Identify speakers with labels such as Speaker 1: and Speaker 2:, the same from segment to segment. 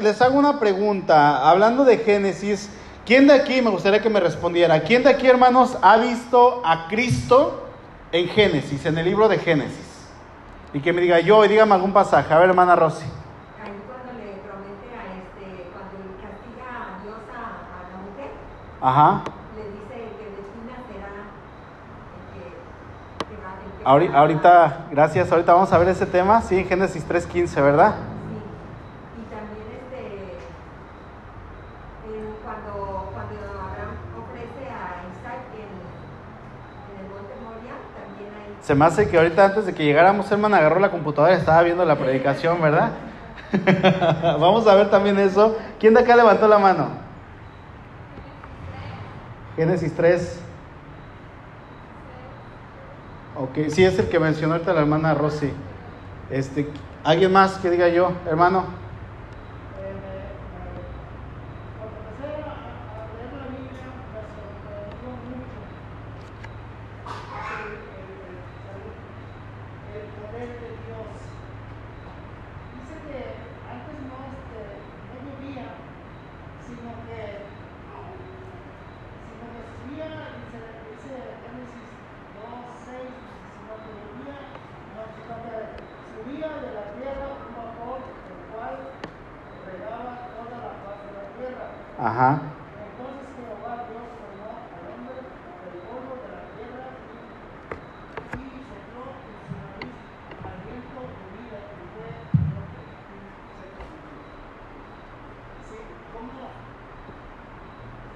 Speaker 1: Les hago una pregunta, hablando de Génesis, ¿quién de aquí, me gustaría que me respondiera, quién de aquí hermanos ha visto a Cristo en Génesis, en el libro de Génesis? Y que me diga yo, y dígame algún pasaje, a ver hermana Rosy.
Speaker 2: Ahí cuando le promete a este, cuando castiga a Dios a, a la mujer,
Speaker 1: Ajá.
Speaker 2: le dice que de China será el que, que va el que
Speaker 1: Ahori-
Speaker 2: va-
Speaker 1: Ahorita, gracias, ahorita vamos a ver ese tema, sí, Génesis 3.15, ¿verdad?
Speaker 2: Sí. Y también este, en cuando, cuando Abraham ofrece a Isaac en, en el monte Moria, también hay
Speaker 1: Se me hace que ahorita antes de que llegáramos, hermano, agarró la computadora y estaba viendo la predicación, ¿verdad? Vamos a ver también eso. ¿Quién de acá levantó la mano? Génesis 3. Ok, sí, es el que mencionó ahorita la hermana Rosy. Este, ¿Alguien más que diga yo, hermano?
Speaker 3: Cuando empecé a, a leer la Biblia, me sorprendió mucho el, el- el- el poder de Dios. Dice que antes no, este, no llovía, sino que, sino que subía, dice, dice Génesis 2, 6, sino que llovía, no, sino que subía de la tierra un vapor, el cual regaba toda la faz de la tierra.
Speaker 1: Ajá.
Speaker 3: Entonces Jehová Dios formó al hombre del polvo de la tierra y, y sopló en su nariz aliento de vida y fue el hombre seco. Sí, como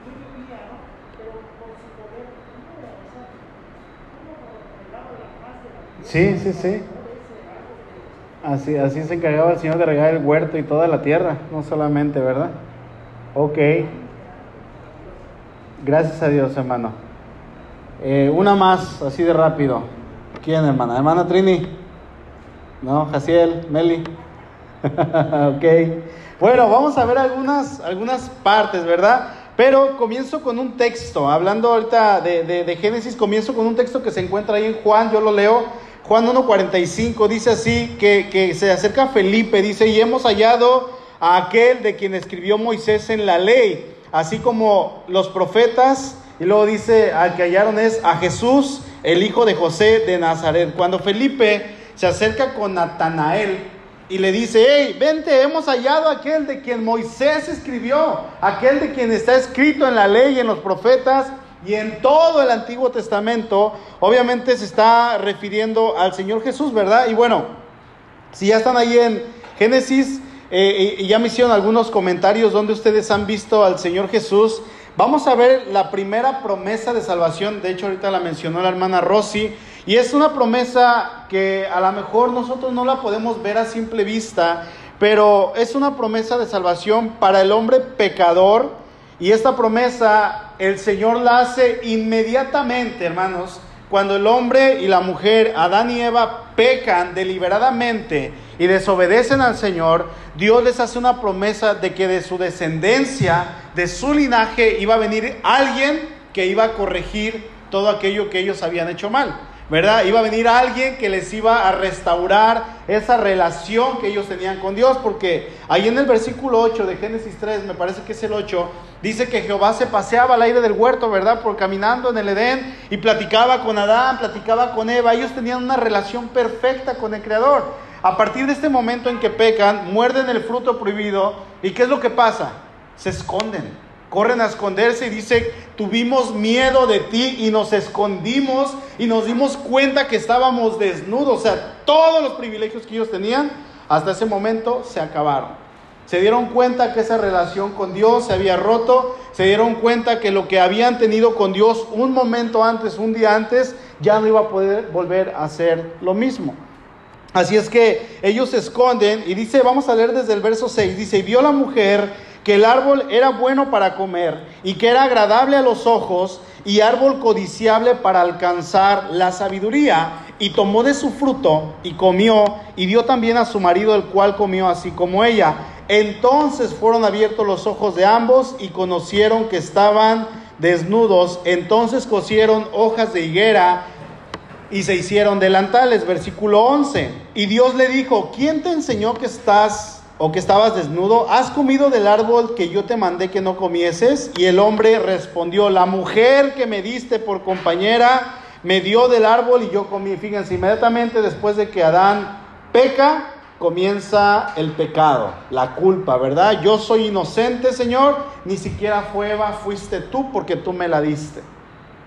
Speaker 3: no llovía, ¿no? Pero por su poder, ¿cómo, o sea, cómo regaba la faz de la tierra?
Speaker 1: Sí, sí, sí. Así, así se encargaba el Señor de regar el huerto y toda la tierra, no solamente, ¿verdad? Ok. Gracias a Dios, hermano. Eh, una más, así de rápido. ¿Quién, hermana? ¿Hermana Trini? No, Jaciel, Meli. ok. Bueno, vamos a ver algunas, algunas partes, ¿verdad? Pero comienzo con un texto, hablando ahorita de, de- de Génesis, comienzo con un texto que se encuentra ahí en Juan, yo lo leo, Juan 1.45, dice así, que, que se acerca Felipe, dice, y hemos hallado a aquel de quien escribió Moisés en la ley, así como los profetas, y luego dice, al que hallaron es a Jesús, el hijo de José de Nazaret. Cuando Felipe se acerca con Natanael, y le dice, hey, vente, hemos hallado a aquel de quien Moisés escribió, aquel de quien está escrito en la ley y en los profetas y en todo el Antiguo Testamento. Obviamente se está refiriendo al Señor Jesús, ¿verdad? Y bueno, si ya están ahí en Génesis eh, y ya me hicieron algunos comentarios donde ustedes han visto al Señor Jesús, vamos a ver la primera promesa de salvación. De hecho, ahorita la mencionó la hermana Rosy. Y es una promesa que a lo mejor nosotros no la podemos ver a simple vista, pero es una promesa de salvación para el hombre pecador. Y esta promesa el Señor la hace inmediatamente, hermanos, cuando el hombre y la mujer, Adán y Eva, pecan deliberadamente y desobedecen al Señor, Dios les hace una promesa de que de su descendencia, de su linaje, iba a venir alguien que iba a corregir todo aquello que ellos habían hecho mal. ¿Verdad? Iba a venir alguien que les iba a restaurar esa relación que ellos tenían con Dios, porque ahí en el versículo 8 de Génesis 3, me parece que es el 8, dice que Jehová se paseaba al aire del huerto, ¿verdad? Por caminando en el Edén y platicaba con Adán, platicaba con Eva, ellos tenían una relación perfecta con el Creador. A partir de este momento en que pecan, muerden el fruto prohibido, ¿y qué es lo que pasa? Se esconden corren a esconderse y dice, tuvimos miedo de ti y nos escondimos y nos dimos cuenta que estábamos desnudos. O sea, todos los privilegios que ellos tenían hasta ese momento se acabaron. Se dieron cuenta que esa relación con Dios se había roto, se dieron cuenta que lo que habían tenido con Dios un momento antes, un día antes, ya no iba a poder volver a hacer lo mismo. Así es que ellos se esconden y dice, vamos a leer desde el verso 6, dice, y vio la mujer que el árbol era bueno para comer y que era agradable a los ojos y árbol codiciable para alcanzar la sabiduría. Y tomó de su fruto y comió y dio también a su marido el cual comió así como ella. Entonces fueron abiertos los ojos de ambos y conocieron que estaban desnudos. Entonces cosieron hojas de higuera y se hicieron delantales. Versículo 11. Y Dios le dijo, ¿quién te enseñó que estás o que estabas desnudo? ¿Has comido del árbol que yo te mandé que no comieses? Y el hombre respondió, la mujer que me diste por compañera me dio del árbol y yo comí. Fíjense, inmediatamente después de que Adán peca, comienza el pecado, la culpa, ¿verdad? Yo soy inocente, Señor, ni siquiera fue Eva, fuiste tú porque tú me la diste.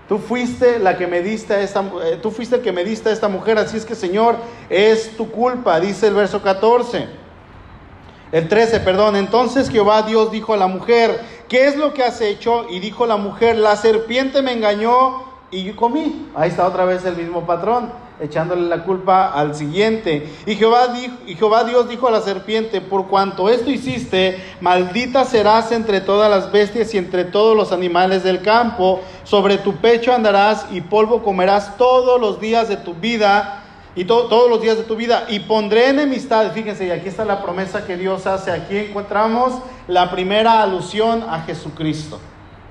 Speaker 1: Tú fuiste la que me diste a esta, eh, tú fuiste el que me diste a esta mujer, así es que Señor, es tu culpa, dice el verso 14. El 13, perdón. Entonces Jehová Dios dijo a la mujer, ¿qué es lo que has hecho? Y dijo la mujer, la serpiente me engañó y yo comí. Ahí está otra vez el mismo patrón, echándole la culpa al siguiente. Y Jehová, dijo, y Jehová Dios dijo a la serpiente, por cuanto esto hiciste, maldita serás entre todas las bestias y entre todos los animales del campo. Sobre tu pecho andarás y polvo comerás todos los días de tu vida y todos los días de tu vida. Y pondré enemistad, fíjense, y aquí está la promesa que Dios hace. Aquí encontramos la primera alusión a Jesucristo.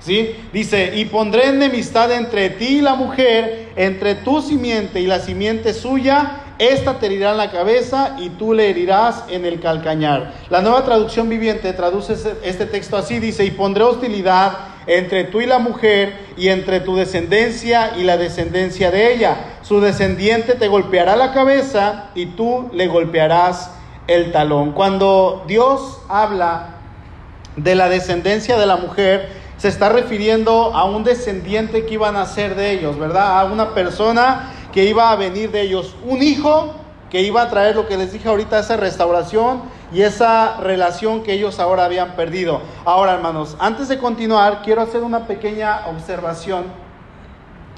Speaker 1: ¿Sí? Dice, y pondré enemistad entre ti y la mujer, entre tu simiente y la simiente suya, esta te herirá en la cabeza y tú le herirás en el calcañar. La nueva traducción viviente traduce este texto así, dice, y pondré hostilidad entre tú y la mujer y entre tu descendencia y la descendencia de ella. Su descendiente te golpeará la cabeza y tú le golpearás el talón. Cuando Dios habla de la descendencia de la mujer, se está refiriendo a un descendiente que iba a nacer de ellos, ¿verdad? A una persona que iba a venir de ellos, un hijo que iba a traer lo que les dije ahorita, esa restauración y esa relación que ellos ahora habían perdido. Ahora, hermanos, antes de continuar, quiero hacer una pequeña observación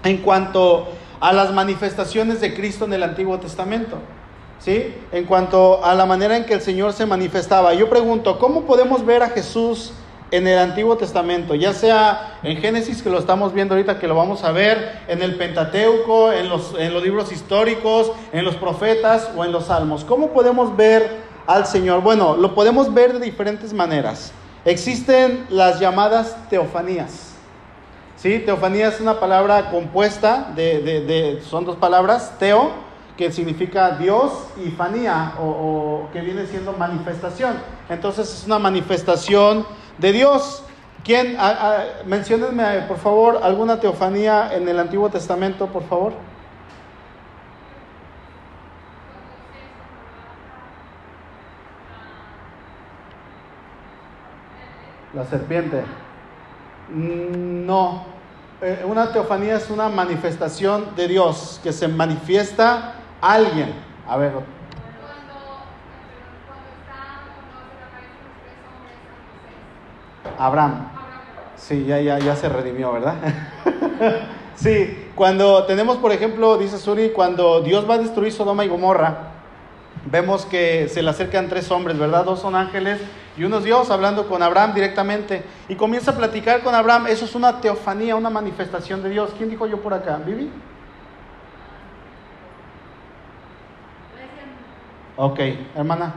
Speaker 1: en cuanto a las manifestaciones de Cristo en el Antiguo Testamento. ¿Sí? En cuanto a la manera en que el Señor se manifestaba. Yo pregunto, ¿cómo podemos ver a Jesús en el Antiguo Testamento, ya sea en Génesis, que lo estamos viendo ahorita, que lo vamos a ver, en el Pentateuco, en los, en los libros históricos, en los profetas o en los salmos. ¿Cómo podemos ver al Señor? Bueno, lo podemos ver de diferentes maneras. Existen las llamadas teofanías. ¿Sí? Teofanía es una palabra compuesta de, de, son dos palabras, teo, que significa Dios, y fanía, o, o que viene siendo manifestación. Entonces es una manifestación de Dios. ¿Quién? menciónenme, por favor, alguna teofanía en el Antiguo Testamento, por favor. La serpiente. Mm, no. Eh, una teofanía es una manifestación de Dios, que se manifiesta alguien. A ver, Abraham. Sí, ya, ya, ya se redimió, ¿verdad? sí, cuando tenemos, por ejemplo, dice Suri, cuando Dios va a destruir Sodoma y Gomorra, vemos que se le acercan tres hombres, ¿verdad? Dos son ángeles y uno es Dios hablando con Abraham directamente. Y comienza a platicar con Abraham. Eso es una teofanía, una manifestación de Dios. ¿Quién dijo yo por acá? ¿Vivi? Ok, hermana.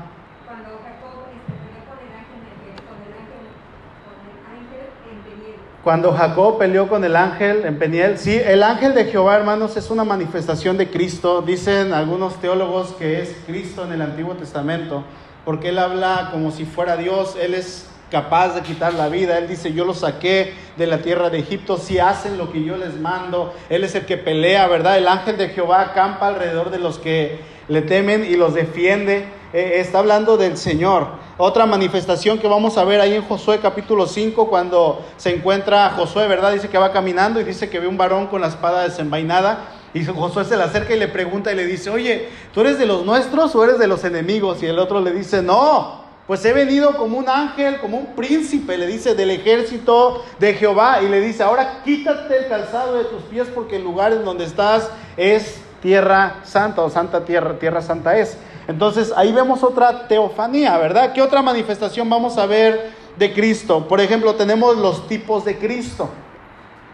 Speaker 1: Cuando Jacob peleó con el ángel en Peniel, sí, el ángel de Jehová, hermanos, es una manifestación de Cristo. Dicen algunos teólogos que es Cristo en el Antiguo Testamento, porque él habla como si fuera Dios, él es capaz de quitar la vida. Él dice, yo los saqué de la tierra de Egipto, si hacen lo que yo les mando. Él es el que pelea, ¿verdad? El ángel de Jehová acampa alrededor de los que le temen y los defiende. Eh, está hablando del Señor. Otra manifestación que vamos a ver ahí en Josué capítulo 5, cuando se encuentra Josué, ¿verdad? Dice que va caminando y dice que ve un varón con la espada desenvainada. Y Josué se le acerca y le pregunta y le dice, oye, ¿tú eres de los nuestros o eres de los enemigos? Y el otro le dice, no, pues he venido como un ángel, como un príncipe, le dice, del ejército de Jehová. Y le dice, ahora quítate el calzado de tus pies porque el lugar en donde estás es tierra santa o santa tierra, tierra santa es. Entonces ahí vemos otra teofanía, ¿verdad? ¿Qué otra manifestación vamos a ver de Cristo? Por ejemplo, tenemos los tipos de Cristo.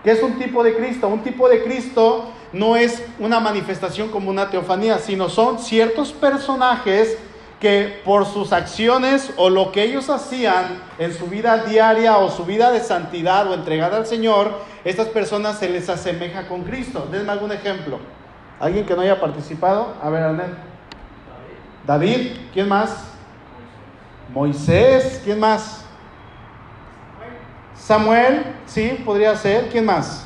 Speaker 1: ¿Qué es un tipo de Cristo? Un tipo de Cristo no es una manifestación como una teofanía, sino son ciertos personajes que por sus acciones o lo que ellos hacían en su vida diaria o su vida de santidad o entregada al Señor, estas personas se les asemeja con Cristo. Denme algún ejemplo. ¿Alguien que no haya participado? A ver, Arnel. David, ¿quién más? Moisés, ¿quién más? Samuel, sí, podría ser. ¿Quién más?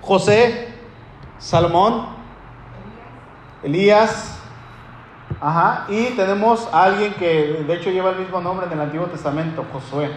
Speaker 1: José, Salomón, Elías. Ajá, y tenemos a alguien que de hecho lleva el mismo nombre en el Antiguo Testamento, Josué.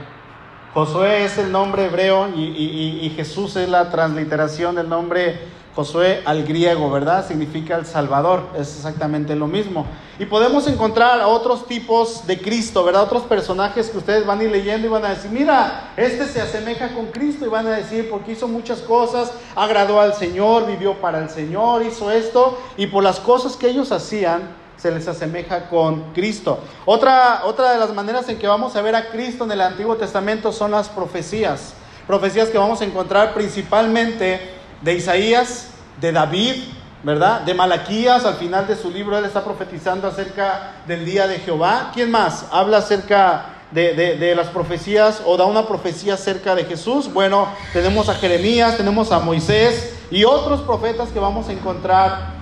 Speaker 1: Josué es el nombre hebreo y, y- y Jesús es la transliteración del nombre Josué al griego, ¿verdad? Significa el Salvador, es exactamente lo mismo. Y podemos encontrar otros tipos de Cristo, ¿verdad? Otros personajes que ustedes van a ir leyendo y van a decir, mira, este se asemeja con Cristo y van a decir, porque hizo muchas cosas, agradó al Señor, vivió para el Señor, hizo esto, y por las cosas que ellos hacían, se les asemeja con Cristo. Otra, otra de las maneras en que vamos a ver a Cristo en el Antiguo Testamento son las profecías. Profecías que vamos a encontrar principalmente de Isaías, de David, ¿verdad? De Malaquías, al final de su libro él está profetizando acerca del día de Jehová. ¿Quién más habla acerca de, de- de las profecías o da una profecía acerca de Jesús? Bueno, tenemos a Jeremías, tenemos a Moisés y otros profetas que vamos a encontrar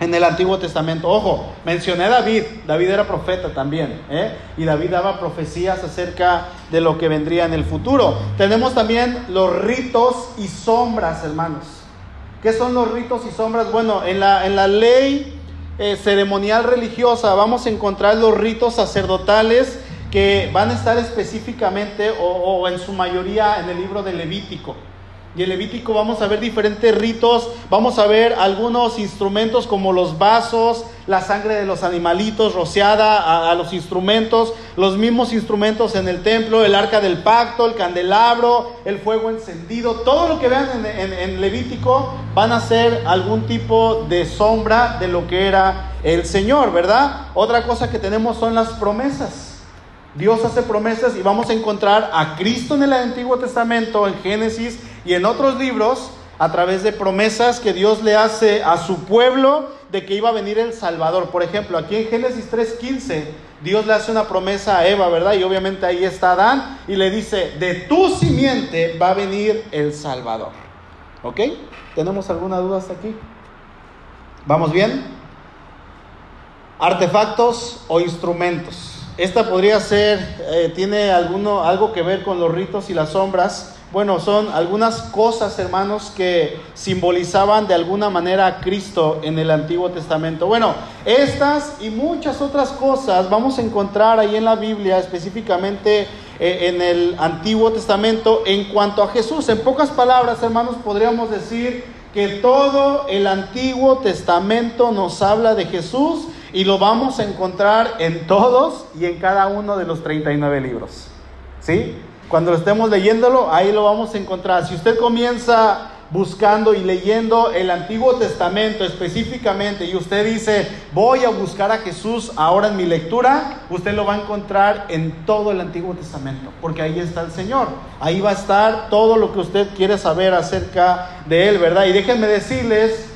Speaker 1: en el Antiguo Testamento. Ojo, mencioné a David, David era profeta también, ¿eh? y David daba profecías acerca de lo que vendría en el futuro. Tenemos también los ritos y sombras, hermanos. ¿Qué son los ritos y sombras? Bueno, en la, en la ley eh, ceremonial religiosa vamos a encontrar los ritos sacerdotales que van a estar específicamente o, o en su mayoría en el libro de Levítico. Y en Levítico vamos a ver diferentes ritos, vamos a ver algunos instrumentos como los vasos, la sangre de los animalitos rociada a, los instrumentos, los mismos instrumentos en el templo, el arca del pacto, el candelabro, el fuego encendido, todo lo que vean en, en- en Levítico van a ser algún tipo de sombra de lo que era el Señor, ¿verdad? Otra cosa que tenemos son las promesas. Dios hace promesas y vamos a encontrar a Cristo en el Antiguo Testamento, en Génesis y en otros libros, a través de promesas que Dios le hace a su pueblo de que iba a venir el Salvador. Por ejemplo, aquí en Génesis 3.15, Dios le hace una promesa a Eva, ¿verdad? Y obviamente ahí está Adán y le dice, de tu simiente va a venir el Salvador. ¿Ok? ¿Tenemos alguna duda hasta aquí? ¿Vamos bien? Artefactos o instrumentos. Esta podría ser, eh, tiene alguno, algo que ver con los ritos y las sombras. Bueno, son algunas cosas, hermanos, que simbolizaban de alguna manera a Cristo en el Antiguo Testamento. Bueno, estas y muchas otras cosas vamos a encontrar ahí en la Biblia, específicamente eh, en el Antiguo Testamento, en cuanto a Jesús. En pocas palabras, hermanos, podríamos decir que todo el Antiguo Testamento nos habla de Jesús y lo vamos a encontrar en todos y en cada uno de los 39 libros. ¿Sí? Cuando estemos leyéndolo, ahí lo vamos a encontrar. Si usted comienza buscando y leyendo el Antiguo Testamento específicamente y usted dice, voy a buscar a Jesús ahora en mi lectura, usted lo va a encontrar en todo el Antiguo Testamento, porque ahí está el Señor. Ahí va a estar todo lo que usted quiere saber acerca de Él, ¿verdad? Y déjenme decirles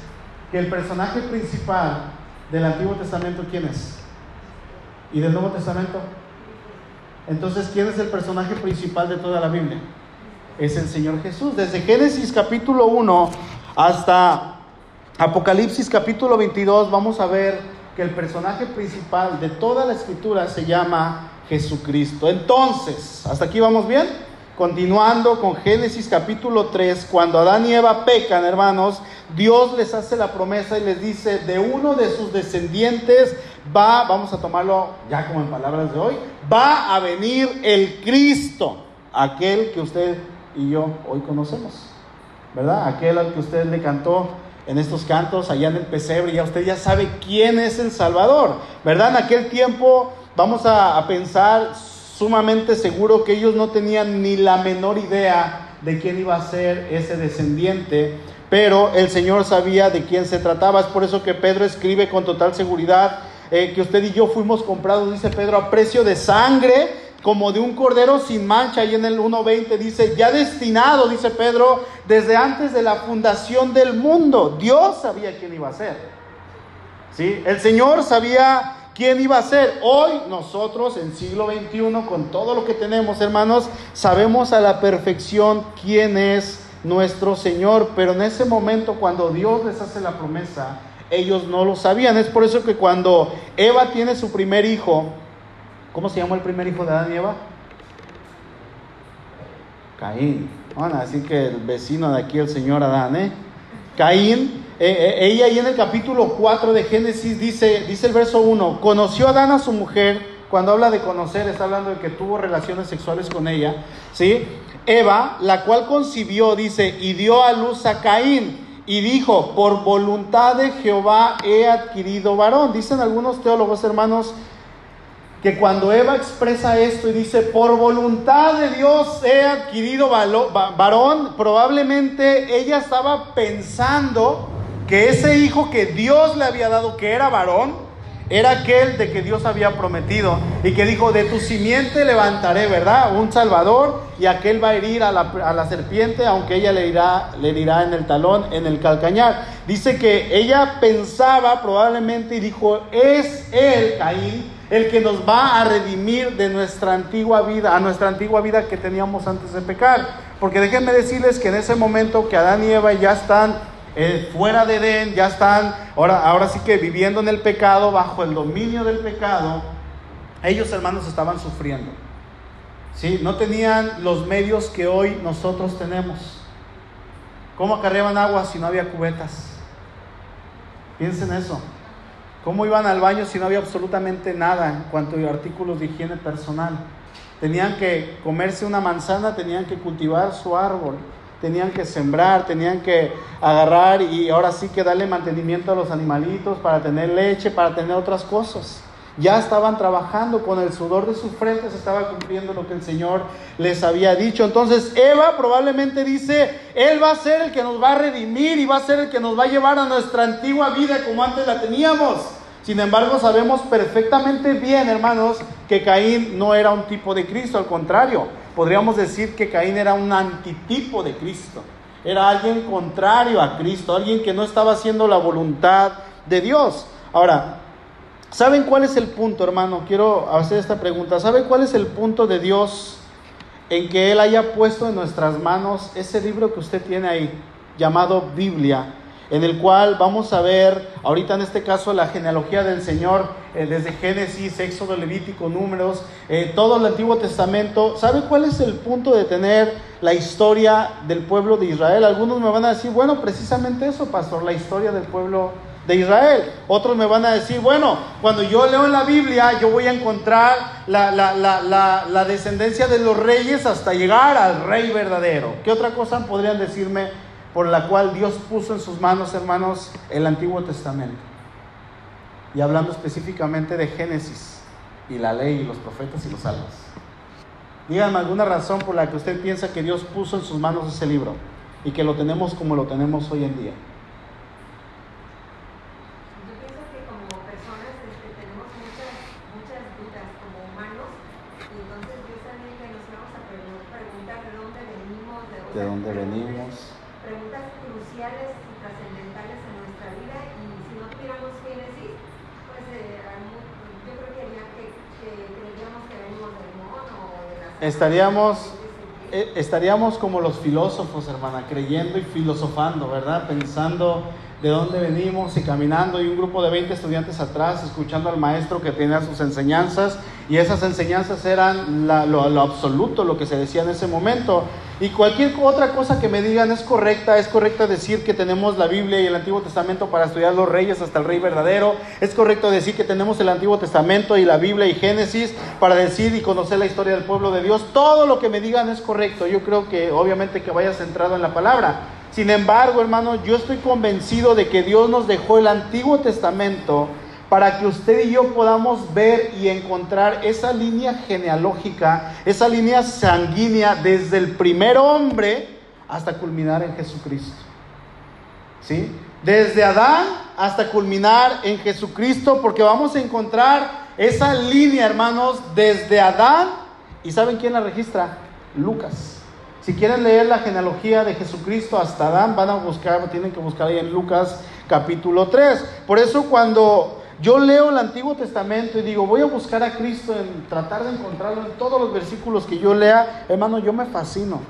Speaker 1: que el personaje principal del Antiguo Testamento, ¿quién es? ¿Y del Nuevo Testamento? Entonces, ¿quién es el personaje principal de toda la Biblia? Es el Señor Jesús. Desde Génesis capítulo 1 hasta Apocalipsis capítulo 22 vamos a ver que el personaje principal de toda la escritura se llama Jesucristo. Entonces, ¿hasta aquí vamos bien? Continuando con Génesis capítulo 3, cuando Adán y Eva pecan, hermanos, Dios les hace la promesa y les dice, de uno de sus descendientes va, vamos a tomarlo ya como en palabras de hoy, va a venir el Cristo, aquel que usted y yo hoy conocemos, ¿verdad? Aquel al que usted le cantó en estos cantos allá en el pesebre, ya usted ya sabe quién es el Salvador, ¿verdad? En aquel tiempo vamos a, a pensar sumamente seguro que ellos no tenían ni la menor idea de quién iba a ser ese descendiente, pero el Señor sabía de quién se trataba. Es por eso que Pedro escribe con total seguridad eh, que usted y yo fuimos comprados, dice Pedro, a precio de sangre, como de un cordero sin mancha. Y en el 1.20 dice, ya destinado, dice Pedro, desde antes de la fundación del mundo. Dios sabía quién iba a ser. ¿Sí? El Señor sabía quién iba a ser. Hoy nosotros en siglo XXI, con todo lo que tenemos, hermanos, sabemos a la perfección quién es nuestro Señor. Pero en ese momento, cuando Dios les hace la promesa, ellos no lo sabían. Es por eso que cuando Eva tiene su primer hijo, ¿Cómo se llamó el primer hijo de Adán y Eva? Caín. Bueno, así que el vecino de aquí, el señor Adán, ¿eh? Caín, eh, eh, ella ahí en el capítulo 4 de Génesis dice, dice el verso 1, conoció Adán a su mujer, cuando habla de conocer está hablando de que tuvo relaciones sexuales con ella, ¿sí? Eva, la cual concibió, dice, y dio a luz a Caín, y dijo, por voluntad de Jehová he adquirido varón. Dicen algunos teólogos hermanos que cuando Eva expresa esto y dice, por voluntad de Dios he adquirido varón, probablemente ella estaba pensando que ese hijo que Dios le había dado, que era varón, era aquel de que Dios había prometido y que dijo, de tu simiente levantaré, ¿verdad? Un salvador y aquel va a herir a la, serpiente, aunque ella le irá, le dirá en el talón, en el calcañar. Dice que ella pensaba probablemente y dijo, es él, Caín, el que nos va a redimir de nuestra antigua vida, a nuestra antigua vida que teníamos antes de pecar. Porque déjenme decirles que en ese momento que Adán y Eva ya están eh, fuera de Edén, ya están ahora, ahora sí que viviendo en el pecado, bajo el dominio del pecado, ellos hermanos estaban sufriendo. ¿Sí? No tenían los medios que hoy nosotros tenemos. ¿Cómo acarreaban agua si no había cubetas? Piensen eso. ¿Cómo iban al baño si no había absolutamente nada en cuanto a artículos de higiene personal? Tenían que comerse una manzana, tenían que cultivar su árbol, tenían que sembrar, tenían que agarrar y ahora sí que darle mantenimiento a los animalitos para tener leche, para tener otras cosas. Ya estaban trabajando con el sudor de sus frentes, estaba cumpliendo lo que el Señor les había dicho. Entonces Eva probablemente dice, Él va a ser el que nos va a redimir y va a ser el que nos va a llevar a nuestra antigua vida como antes la teníamos. Sin embargo, sabemos perfectamente bien, hermanos, que Caín no era un tipo de Cristo, al contrario, podríamos decir que Caín era un antitipo de Cristo. Era alguien contrario a Cristo, alguien que no estaba haciendo la voluntad de Dios. Ahora, ¿Saben cuál es el punto, hermano? Quiero hacer esta pregunta. ¿Saben cuál es el punto de Dios en que Él haya puesto en nuestras manos ese libro que usted tiene ahí, llamado Biblia? En el cual vamos a ver, ahorita en este caso, la genealogía del Señor, eh, desde Génesis, Éxodo, Levítico, Números, eh, todo el Antiguo Testamento. ¿Sabe cuál es el punto de tener la historia del pueblo de Israel? Algunos me van a decir, bueno, precisamente eso, pastor, la historia del pueblo de Israel. Otros me van a decir, bueno, cuando yo leo en la Biblia, yo voy a encontrar la, la, descendencia de los reyes hasta llegar al rey verdadero. ¿Qué otra cosa podrían decirme por la cual Dios puso en sus manos, hermanos, el Antiguo Testamento? Y hablando específicamente de Génesis y la ley y los profetas y los salmos. Díganme alguna razón por la que usted piensa que Dios puso en sus manos ese libro y que lo tenemos como lo tenemos hoy en día. de dónde venimos.
Speaker 2: Cruciales y trascendentales en nuestra vida y si no tuviéramos Génesis, pues eh, yo creo que haría que, que creeríamos que venimos del mono o de la...
Speaker 1: Estaríamos... Eh, estaríamos como los filósofos, hermana, creyendo y filosofando, ¿verdad? Pensando de dónde venimos y caminando y un grupo de 20 estudiantes atrás escuchando al maestro que tenía sus enseñanzas y esas enseñanzas eran lo, lo, absoluto, lo que se decía en ese momento. Y cualquier otra cosa que me digan es correcta, es correcta decir que tenemos la Biblia y el Antiguo Testamento para estudiar los reyes hasta el rey verdadero, es correcto decir que tenemos el Antiguo Testamento y la Biblia y Génesis para decir y conocer la historia del pueblo de Dios, todo lo que me digan es correcto, yo creo que obviamente que vaya centrado en la palabra. Sin embargo, hermano, yo estoy convencido de que Dios nos dejó el Antiguo Testamento para que usted y yo podamos ver y encontrar esa línea genealógica, esa línea sanguínea desde el primer hombre hasta culminar en Jesucristo. ¿Sí? Desde Adán hasta culminar en Jesucristo, porque vamos a encontrar esa línea, hermanos, desde Adán. ¿Y saben quién la registra? Lucas. Si quieren leer la genealogía de Jesucristo hasta Adán, van a buscar, tienen que buscar ahí en Lucas capítulo 3. Por eso cuando yo leo el Antiguo Testamento y digo, voy a buscar a Cristo, en tratar de encontrarlo en todos los versículos que yo lea, hermano, yo me fascino.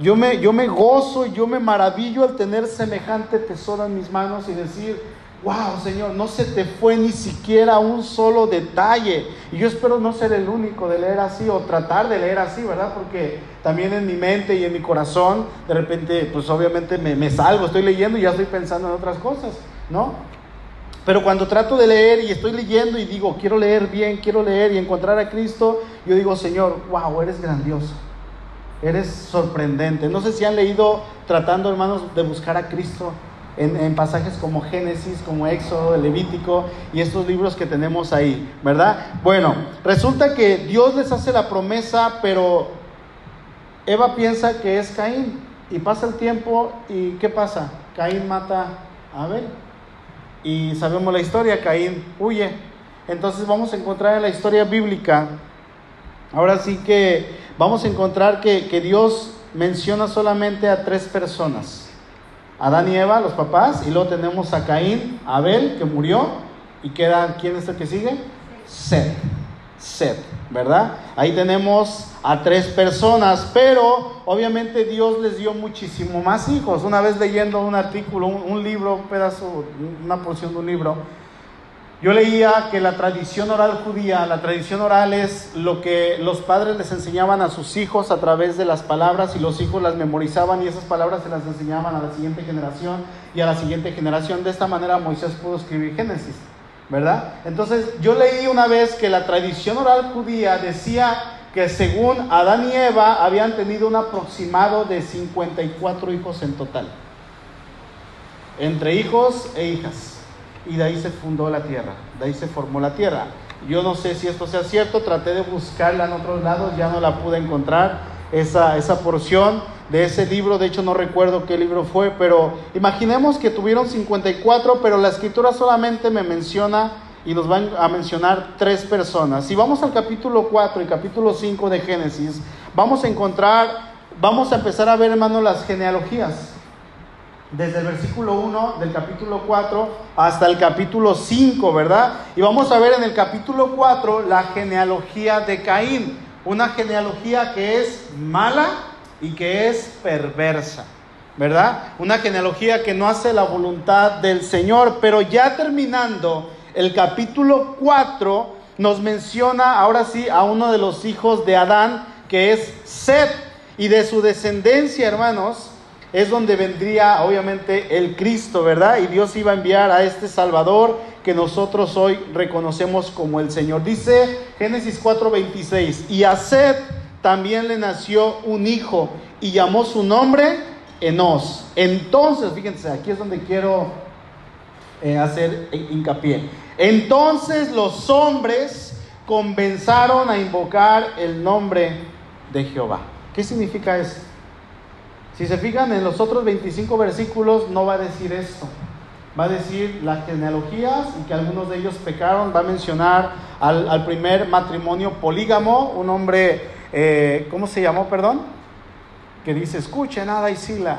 Speaker 1: Yo me, yo me gozo, yo me maravillo al tener semejante tesoro en mis manos y decir, wow, Señor, no se te fue ni siquiera un solo detalle. Y yo espero no ser el único de leer así o tratar de leer así, ¿verdad? Porque también en mi mente y en mi corazón, de repente, pues obviamente me, me salgo, estoy leyendo y ya estoy pensando en otras cosas, ¿no? Pero cuando trato de leer y estoy leyendo y digo, quiero leer bien, quiero leer y encontrar a Cristo, yo digo, Señor, wow, eres grandioso, eres sorprendente. No sé si han leído tratando, hermanos, de buscar a Cristo en, pasajes como Génesis, como Éxodo, Levítico y estos libros que tenemos ahí, ¿verdad? Bueno, resulta que Dios les hace la promesa, pero Eva piensa que es Caín y pasa el tiempo y ¿qué pasa? Caín mata a Abel y sabemos la historia, Caín huye. Entonces vamos a encontrar en la historia bíblica, ahora sí que vamos a encontrar que, que Dios menciona solamente a tres personas. Adán y Eva, los papás, y luego tenemos a Caín, Abel, que murió, y queda, ¿quién es el que sigue? Seth, Seth, ¿verdad? Ahí tenemos a tres personas, pero obviamente Dios les dio muchísimo más hijos. Una vez leyendo un artículo, un, libro, un pedazo, una porción de un libro, yo leía que la tradición oral judía, la tradición oral es lo que los padres les enseñaban a sus hijos a través de las palabras y los hijos las memorizaban y esas palabras se las enseñaban a la siguiente generación y a la siguiente generación. De esta manera Moisés pudo escribir Génesis, ¿verdad? Entonces yo leí una vez que la tradición oral judía decía que según Adán y Eva habían tenido un aproximado de 54 hijos en total, entre hijos e hijas y de ahí se fundó la tierra, de ahí se formó la tierra. Yo no sé si esto sea cierto, traté de buscarla en otros lados, ya no la pude encontrar, esa, esa porción de ese libro, de hecho no recuerdo qué libro fue, pero imaginemos que tuvieron 54, pero la escritura solamente me menciona y nos van a mencionar tres personas. Si vamos al capítulo 4 y capítulo 5 de Génesis, vamos a encontrar, vamos a empezar a ver, hermano, las genealogías desde el versículo 1 del capítulo 4 hasta el capítulo 5, ¿verdad? Y vamos a ver en el capítulo 4 la genealogía de Caín, una genealogía que es mala y que es perversa, ¿verdad? Una genealogía que no hace la voluntad del Señor, pero ya terminando el capítulo 4 nos menciona ahora sí a uno de los hijos de Adán, que es Seth, y de su descendencia, hermanos, es donde vendría obviamente el Cristo, ¿verdad? Y Dios iba a enviar a este Salvador que nosotros hoy reconocemos como el Señor. Dice Génesis 4:26, y a Seth también le nació un hijo y llamó su nombre Enos. Entonces, fíjense, aquí es donde quiero eh, hacer hincapié. Entonces los hombres comenzaron a invocar el nombre de Jehová. ¿Qué significa eso? Si se fijan en los otros 25 versículos, no va a decir esto. Va a decir las genealogías y que algunos de ellos pecaron. Va a mencionar al, primer matrimonio polígamo, un hombre, eh, ¿cómo se llamó, perdón? Que dice, escuchen, nada y Sila.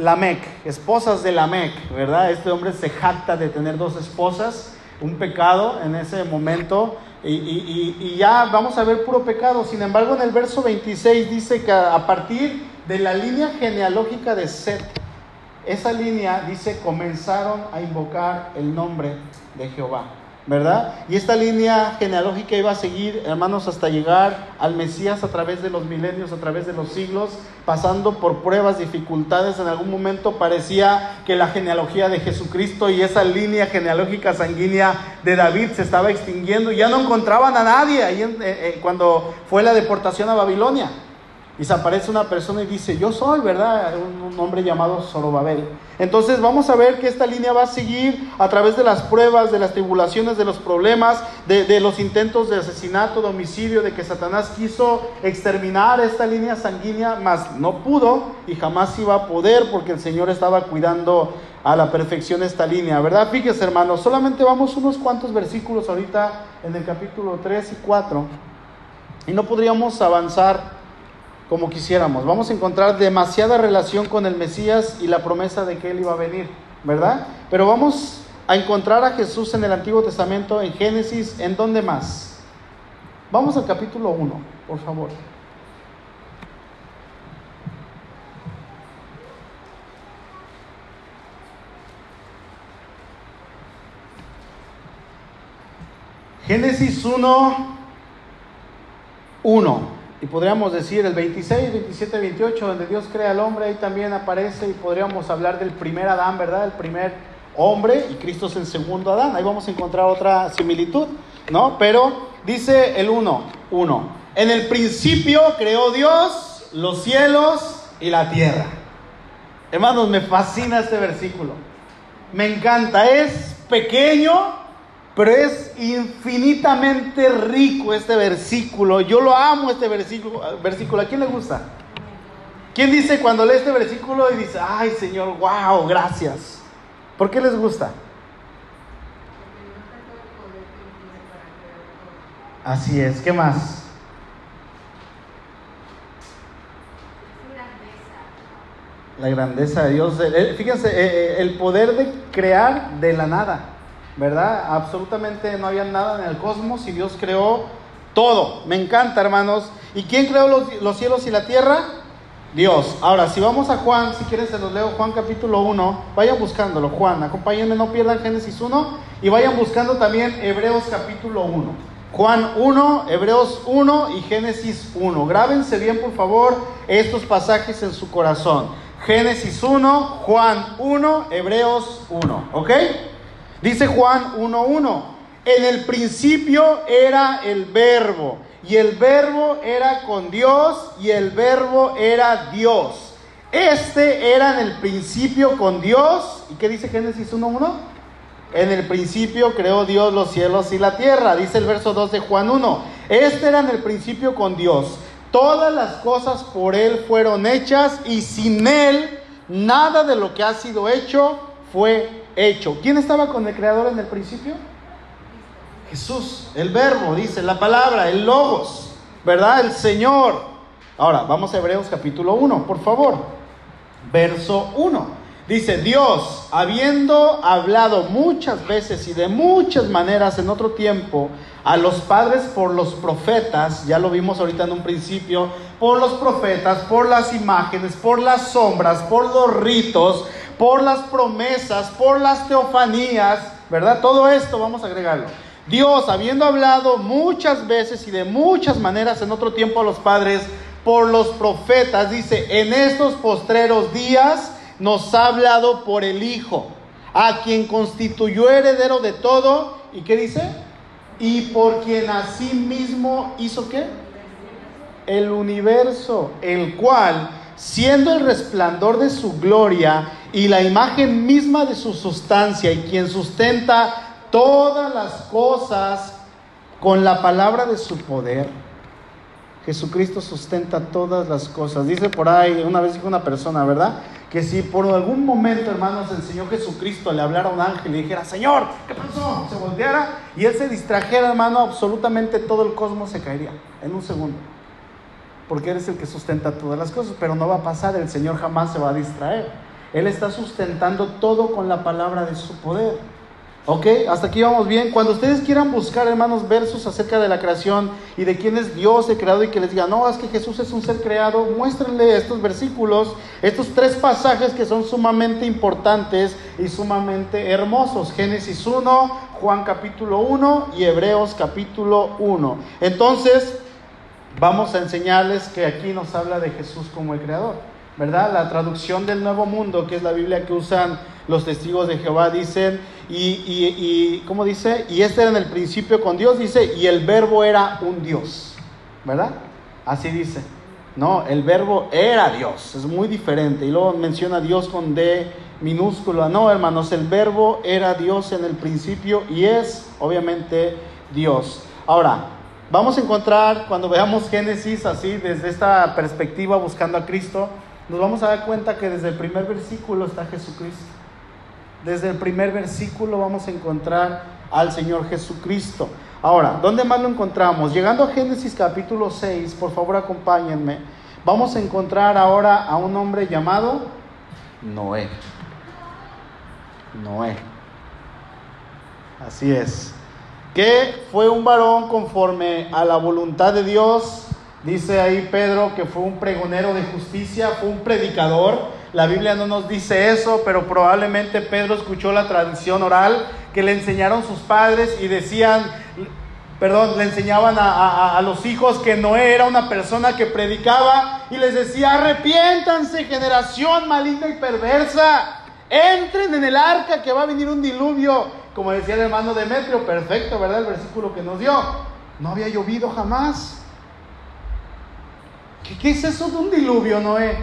Speaker 1: Lamec, esposas de Lamec, ¿verdad? Este hombre se jacta de tener dos esposas, un pecado en ese momento y, ya vamos a ver puro pecado. Sin embargo, en el verso 26 dice que a partir de la línea genealógica de Seth, esa línea dice comenzaron a invocar el nombre de Jehová. ¿Verdad? Y esta línea genealógica iba a seguir, hermanos, hasta llegar al Mesías a través de los milenios, a través de los siglos, pasando por pruebas, dificultades. En algún momento parecía que la genealogía de Jesucristo y esa línea genealógica sanguínea de David se estaba extinguiendo. Ya no encontraban a nadie ahí eh, eh, cuando fue la deportación a Babilonia. Y se aparece una persona y dice, yo soy, ¿verdad? Un, hombre llamado Zorobabel. Entonces vamos a ver que esta línea va a seguir a través de las pruebas, de las tribulaciones, de los problemas, de, los intentos de asesinato, de homicidio, de que Satanás quiso exterminar esta línea sanguínea, mas no pudo y jamás iba a poder porque el Señor estaba cuidando a la perfección esta línea, ¿verdad? Fíjese hermanos, solamente vamos unos cuantos versículos ahorita en el capítulo 3 y 4 y no podríamos avanzar como quisiéramos. Vamos a encontrar demasiada relación con el Mesías y la promesa de que Él iba a venir, ¿verdad? Pero vamos a encontrar a Jesús en el Antiguo Testamento, en Génesis, ¿en dónde más? Vamos al capítulo 1, por favor. Génesis 1, 1. Y podríamos decir el 26, 27, 28, donde Dios crea al hombre, ahí también aparece y podríamos hablar del primer Adán, ¿verdad? El primer hombre y Cristo es el segundo Adán. Ahí vamos a encontrar otra similitud, ¿no? Pero dice el 1, 1. En el principio creó Dios los cielos y la tierra. Hermanos, me fascina este versículo. Me encanta. Es pequeño, pero es infinitamente rico este versículo. Yo lo amo este versículo. versículo. ¿A quién le gusta? ¿Quién dice cuando lee este versículo y dice, ay Señor, wow, gracias? ¿Por qué les gusta? Así es, ¿qué más? La grandeza de Dios. Fíjense, eh, eh, el poder de crear de la nada, ¿verdad? Absolutamente no había nada en el cosmos y Dios creó todo. Me encanta, hermanos. ¿Y quién creó los, los cielos y la tierra? Dios. Ahora, si vamos a Juan, si quieren se los leo, Juan capítulo 1, vayan buscándolo, Juan, acompáñenme, no pierdan Génesis 1 y vayan buscando también Hebreos capítulo 1. Juan 1, Hebreos 1 y Génesis 1. Grábense bien, por favor, estos pasajes en su corazón. Génesis 1, Juan 1, Hebreos 1. ¿Ok? Dice Juan 1, 1. En el principio era el verbo, y el verbo era con Dios, y el verbo era Dios. Este era en el principio con Dios. ¿Y qué dice Génesis 1, 1? En el principio creó Dios los cielos y la tierra, dice el verso 2 de Juan 1. Este era en el principio con Dios. Todas las cosas por Él fueron hechas y sin Él nada de lo que ha sido hecho fue hecho. ¿Quién estaba con el Creador en el principio? Jesús, el verbo, dice la palabra, el logos, ¿verdad? El Señor. Ahora, vamos a Hebreos capítulo 1, por favor. Verso 1. Dice, Dios, habiendo hablado muchas veces y de muchas maneras en otro tiempo a los padres por los profetas, ya lo vimos ahorita en un principio, por los profetas, por las imágenes, por las sombras, por los ritos, por las promesas, por las teofanías, ¿verdad? Todo esto vamos a agregarlo. Dios, habiendo hablado muchas veces y de muchas maneras en otro tiempo a los padres por los profetas, dice, en estos postreros días, nos ha hablado por el Hijo, a quien constituyó heredero de todo. ¿Y qué dice? Y por quien mismo hizo qué? El universo, el cual, siendo el resplandor de su gloria y la imagen misma de su sustancia, y quien sustenta todas las cosas con la palabra de su poder, Jesucristo sustenta todas las cosas. Dice por ahí, una vez dijo una persona, ¿verdad? Que si por algún momento, hermanos, el Señor Jesucristo le hablara a un ángel y dijera, Señor, ¿qué pasó? Se volteara y él se distrajera, hermano, absolutamente todo el cosmos se caería en un segundo. Porque Él es el que sustenta todas las cosas, pero no va a pasar, el Señor jamás se va a distraer. Él está sustentando todo con la palabra de su poder. ¿Ok? Hasta aquí vamos bien. Cuando ustedes quieran buscar, hermanos, versos acerca de la creación y de quién es Dios el creado y que les diga, no, es que Jesús es un ser creado, muéstrenle estos versículos, estos tres pasajes que son sumamente importantes y sumamente hermosos. Génesis 1, Juan capítulo 1 y Hebreos capítulo 1. Entonces, vamos a enseñarles que aquí nos habla de Jesús como el creador. ¿Verdad? La traducción del Nuevo Mundo, que es la Biblia que usan los testigos de Jehová, dicen, y, y, ¿cómo dice? Y este era en el principio con Dios, dice, y el verbo era un Dios, ¿verdad? Así dice. No, el verbo era Dios, es muy diferente. Y luego menciona Dios con D minúscula. No, hermanos, el verbo era Dios en el principio y es, obviamente, Dios. Ahora, vamos a encontrar, cuando veamos Génesis así, desde esta perspectiva, buscando a Cristo, nos vamos a dar cuenta que desde el primer versículo está Jesucristo. Desde el primer versículo vamos a encontrar al Señor Jesucristo. Ahora, ¿dónde más lo encontramos? Llegando a Génesis capítulo 6, por favor acompáñenme. Vamos a encontrar ahora a un hombre llamado Noé. Noé. Así es. Que fue un varón conforme a la voluntad de Dios. Dice ahí Pedro que fue un pregonero de justicia, fue un predicador la Biblia no nos dice eso, pero probablemente Pedro escuchó la tradición oral que le enseñaron sus padres y decían, perdón, le enseñaban a, a- a los hijos que Noé era una persona que predicaba y les decía, arrepiéntanse generación maligna y perversa, entren en el arca que va a venir un diluvio, como decía el hermano Demetrio, perfecto, ¿verdad? El versículo que nos dio, no había llovido jamás. ¿Qué, qué es eso de un diluvio, Noé?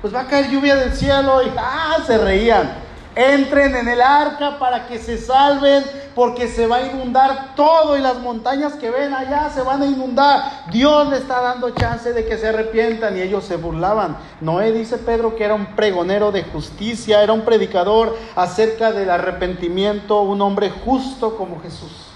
Speaker 1: Pues va a caer lluvia del cielo y ¡ah! se reían. Entren en el arca para que se salven, porque se va a inundar todo y las montañas que ven allá se van a inundar. Dios le está dando chance de que se arrepientan y ellos se burlaban. Noé dice Pedro que era un pregonero de justicia, era un predicador acerca del arrepentimiento, un hombre justo como Jesús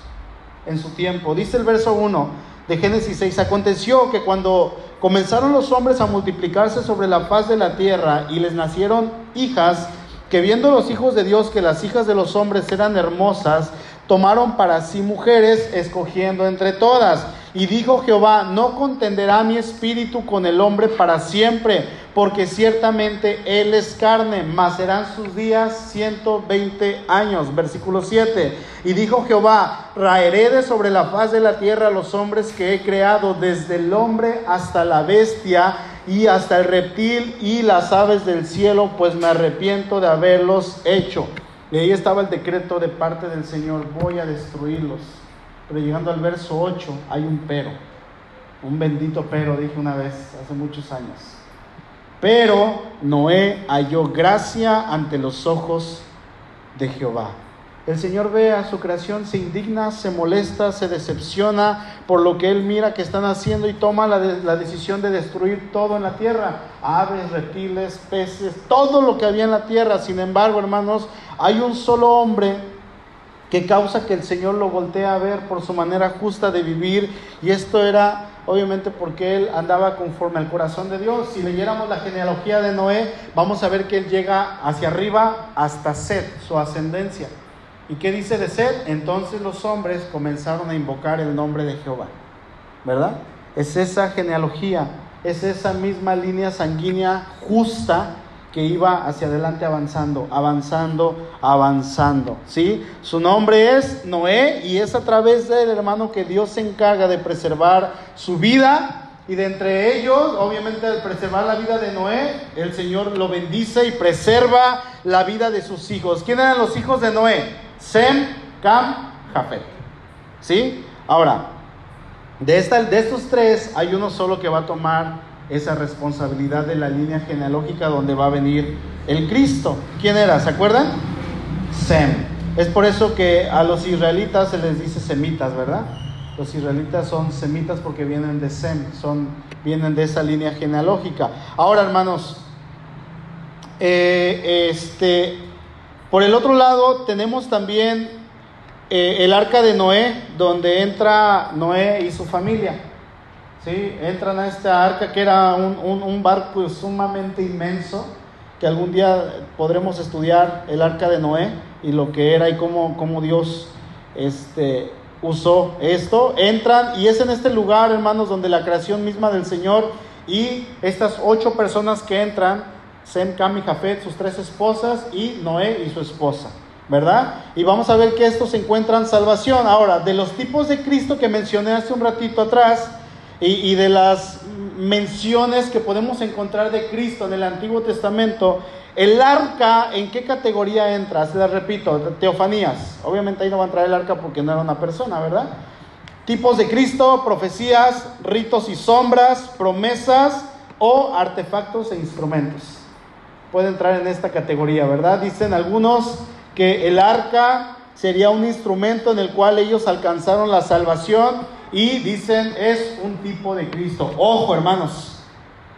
Speaker 1: en su tiempo. Dice el verso 1 de Génesis 6, aconteció que cuando comenzaron los hombres a multiplicarse sobre la faz de la tierra y les nacieron hijas, que viendo los hijos de Dios que las hijas de los hombres eran hermosas, tomaron para sí mujeres, escogiendo entre todas. Y dijo Jehová, no contenderá mi espíritu con el hombre para siempre, porque ciertamente él es carne, mas serán sus días 120 años. Versículo 7. Y dijo Jehová, raeré de sobre la faz de la tierra los hombres que he creado, desde el hombre hasta la bestia y hasta el reptil y las aves del cielo, pues me arrepiento de haberlos hecho. Y ahí estaba el decreto de parte del Señor, voy a destruirlos. Pero llegando al verso 8 hay un pero, un bendito pero, dije una vez, hace muchos años. Pero Noé halló gracia ante los ojos de Jehová. El Señor ve a su creación, se indigna, se molesta, se decepciona por lo que Él mira que están haciendo y toma la, de- la decisión de destruir todo en la tierra. Aves, reptiles, peces, todo lo que había en la tierra. Sin embargo, hermanos, hay un solo hombre que causa que el Señor lo voltee a ver por su manera justa de vivir. Y esto era obviamente porque él andaba conforme al corazón de Dios. Si leyéramos la genealogía de Noé, vamos a ver que él llega hacia arriba hasta Set, su ascendencia. ¿Y qué dice de Set? Entonces los hombres comenzaron a invocar el nombre de Jehová. ¿Verdad? Es esa genealogía, es esa misma línea sanguínea justa que iba hacia adelante avanzando, avanzando, avanzando, ¿sí? Su nombre es Noé y es a través del hermano que Dios se encarga de preservar su vida y de entre ellos, obviamente al preservar la vida de Noé, el Señor lo bendice y preserva la vida de sus hijos. ¿Quién eran los hijos de Noé? Sem, Cam, Jafet. ¿Sí? Ahora, de, esta, de estos tres hay uno solo que va a tomar esa responsabilidad de la línea genealógica donde va a venir el Cristo. ¿Quién era? ¿Se acuerdan? Sem. Es por eso que a los israelitas se les dice semitas, ¿verdad? Los israelitas son semitas porque vienen de Sem, son, vienen de esa línea genealógica. Ahora, hermanos, eh, este, por el otro lado tenemos también eh, el arca de Noé, donde entra Noé y su familia. ¿sí? Entran a esta arca que era un, un- un barco sumamente inmenso, que algún día podremos estudiar el arca de Noé y lo que era y cómo, cómo Dios este, usó esto. Entran y es en este lugar, hermanos, donde la creación misma del Señor y estas ocho personas que entran, Sem, Cam y Jafet, sus tres esposas y Noé y su esposa. ¿Verdad? Y vamos a ver que estos encuentran salvación. Ahora, de los tipos de Cristo que mencioné hace un ratito atrás, y, de las menciones que podemos encontrar de Cristo en el Antiguo Testamento, el arca, ¿en qué categoría entra? Se la repito, teofanías. Obviamente ahí no va a entrar el arca porque no era una persona, ¿verdad? Tipos de Cristo, profecías, ritos y sombras, promesas o artefactos e instrumentos. Puede entrar en esta categoría, ¿verdad? Dicen algunos que el arca sería un instrumento en el cual ellos alcanzaron la salvación y dicen es un tipo de Cristo. Ojo, hermanos,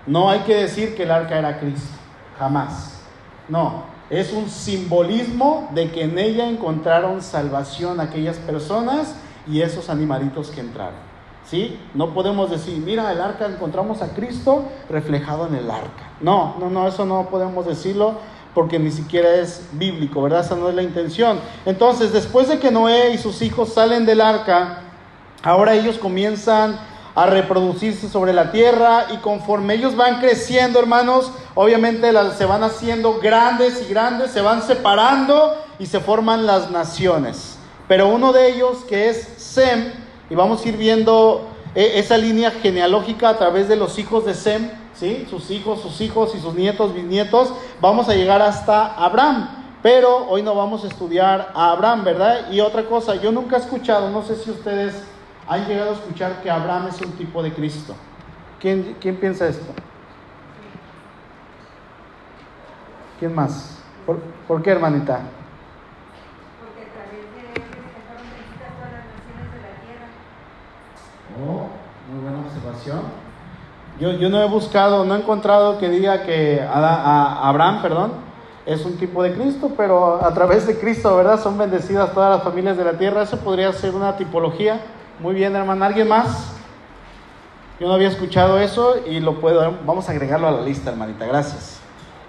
Speaker 1: no hay que decir que el arca era Cristo, jamás. No, es un simbolismo de que en ella encontraron salvación aquellas personas y esos animalitos que entraron. ¿Sí? No podemos decir, mira, el arca encontramos a Cristo reflejado en el arca. No, no, no, eso no podemos decirlo porque ni siquiera es bíblico, ¿verdad? Esa no es la intención. Entonces, después de que Noé y sus hijos salen del arca, ahora ellos comienzan a reproducirse sobre la tierra y conforme ellos van creciendo, hermanos, obviamente se van haciendo grandes y grandes, se van separando y se forman las naciones. Pero uno de ellos, que es Sem, y vamos a ir viendo eh, esa línea genealógica a través de los hijos de Sem, ¿sí? sus hijos, sus hijos y sus nietos, bisnietos. Vamos a llegar hasta Abraham. Pero hoy no vamos a estudiar a Abraham, ¿verdad? Y otra cosa, yo nunca he escuchado, no sé si ustedes han llegado a escuchar que Abraham es un tipo de Cristo. ¿Quién, piensa esto? ¿Quién más? ¿Por, por qué, hermanita?
Speaker 2: Porque a través de él este, fueron benditas todas las naciones de la tierra.
Speaker 1: Muy buena observación. Yo, yo no he buscado, no he encontrado que diga que a- Abraham, perdón, es un tipo de Cristo, pero a través de Cristo, ¿verdad? Son bendecidas todas las familias de la tierra. Eso podría ser una tipología. Muy bien, hermano. ¿Alguien más? Yo no había escuchado eso y lo puedo. Vamos a agregarlo a la lista, hermanita. Gracias.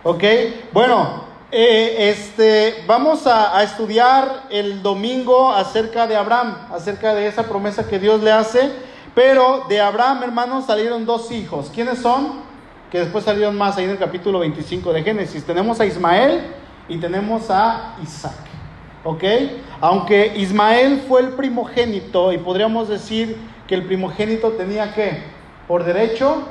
Speaker 1: Ok, bueno, eh, este, vamos a, a estudiar el domingo acerca de Abraham, acerca de esa promesa que Dios le hace. Pero de Abraham, hermanos, salieron dos hijos. ¿Quiénes son? Que después salieron más ahí en el capítulo 25 de Génesis. Tenemos a Ismael y tenemos a Isaac. ¿Ok? Aunque Ismael fue el primogénito y podríamos decir que el primogénito tenía que, por derecho,